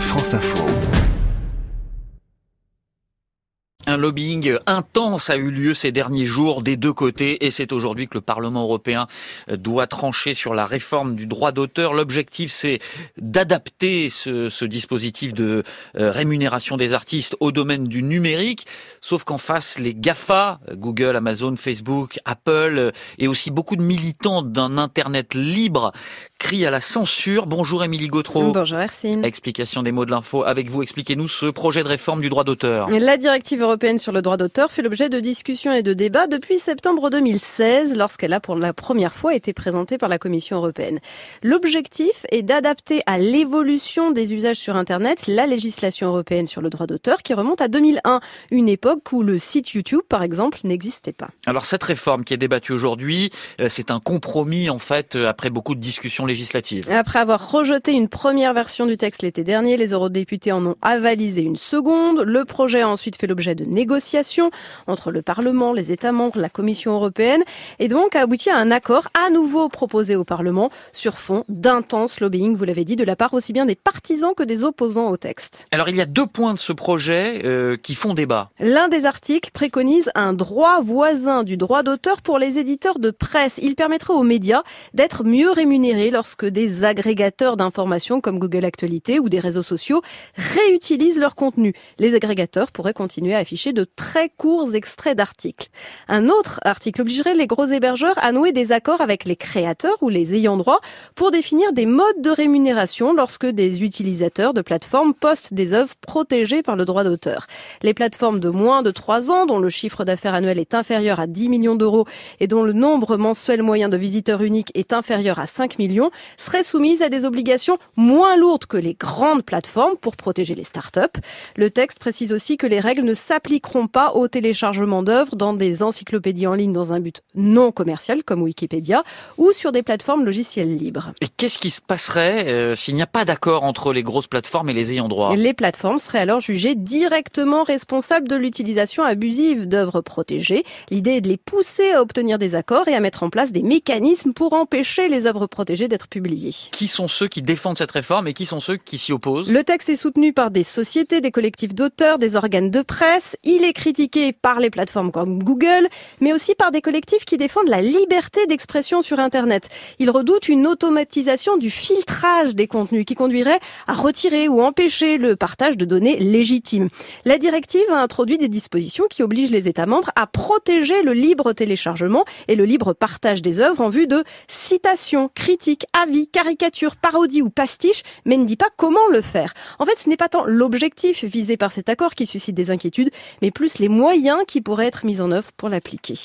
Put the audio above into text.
France Info. Un lobbying intense a eu lieu ces derniers jours des deux côtés et c'est aujourd'hui que le Parlement européen doit trancher sur la réforme du droit d'auteur. L'objectif c'est d'adapter ce, ce, dispositif de euh, rémunération des artistes au domaine du numérique, sauf qu'en face les GAFA, Google, Amazon, Facebook, Apple et aussi beaucoup de militants d'un Internet libre crient à la censure. Bonjour Émilie Gautreau. Bonjour Hercine. Explication des mots de l'info avec vous. Expliquez-nous ce projet de réforme du droit d'auteur. La directive européenne sur le droit d'auteur fait l'objet de discussions et de débats depuis septembre 2016 lorsqu'elle a pour la première fois été présentée par la Commission européenne. L'objectif est d'adapter à l'évolution des usages sur Internet la législation européenne sur le droit d'auteur qui remonte à 2001, une époque où le site YouTube par exemple n'existait pas. Alors cette réforme qui est débattue aujourd'hui, euh, c'est un compromis en fait euh, après beaucoup de discussions législative. Après avoir rejeté une première version du texte l'été dernier, les eurodéputés en ont avalisé une seconde. Le projet a ensuite fait l'objet de négociations entre le Parlement, les États membres, la Commission européenne et donc a abouti à un accord à nouveau proposé au Parlement sur fond d'intense lobbying, vous l'avez dit, de la part aussi bien des partisans que des opposants au texte. Alors il y a deux points de ce projet euh, qui font débat. L'un des articles préconise un droit voisin du droit d'auteur pour les éditeurs de presse. Il permettrait aux médias d'être mieux rémunérés lorsque des agrégateurs d'informations comme Google Actualité ou des réseaux sociaux réutilisent leur contenu. Les agrégateurs pourraient continuer à afficher de très courts extraits d'articles. Un autre article obligerait les gros hébergeurs à nouer des accords avec les créateurs ou les ayants droit pour définir des modes de rémunération lorsque des utilisateurs de plateformes postent des œuvres protégées par le droit d'auteur. Les plateformes de moins de 3 ans dont le chiffre d'affaires annuel est inférieur à 10 millions d'euros et dont le nombre mensuel moyen de visiteurs uniques est inférieur à 5 millions seraient soumises à des obligations moins lourdes que les grandes plateformes pour protéger les startups. Le texte précise aussi que les règles ne s'appliqueront pas au téléchargement d'œuvres dans des encyclopédies en ligne dans un but non commercial comme Wikipédia ou sur des plateformes logicielles libres. Et qu'est-ce qui se passerait euh, s'il n'y a pas d'accord entre les grosses plateformes et les ayants droit? Les plateformes seraient alors jugées directement responsables de l'utilisation abusive d'œuvres protégées. L'idée est de les pousser à obtenir des accords et à mettre en place des mécanismes pour empêcher les œuvres protégées d'être publiées. Qui sont ceux qui défendent cette réforme et qui sont ceux qui s'y opposent? Le texte est soutenu par des sociétés, des collectifs d'auteurs, des organes de presse. Il est critiqué par les plateformes comme Google, mais aussi par des collectifs qui défendent la liberté d'expression sur Internet. Ils redoutent une automatisation du filtrage des contenus qui conduirait à retirer ou empêcher le partage de données légitimes. La directive a introduit des dispositions qui obligent les États membres à protéger le libre téléchargement et le libre partage des œuvres en vue de citations, critiques, avis, caricatures, parodies ou pastiches, mais ne dit pas comment le faire. En fait, ce n'est pas tant l'objectif visé par cet accord qui suscite des inquiétudes, mais plus les moyens qui pourraient être mis en œuvre pour l'appliquer.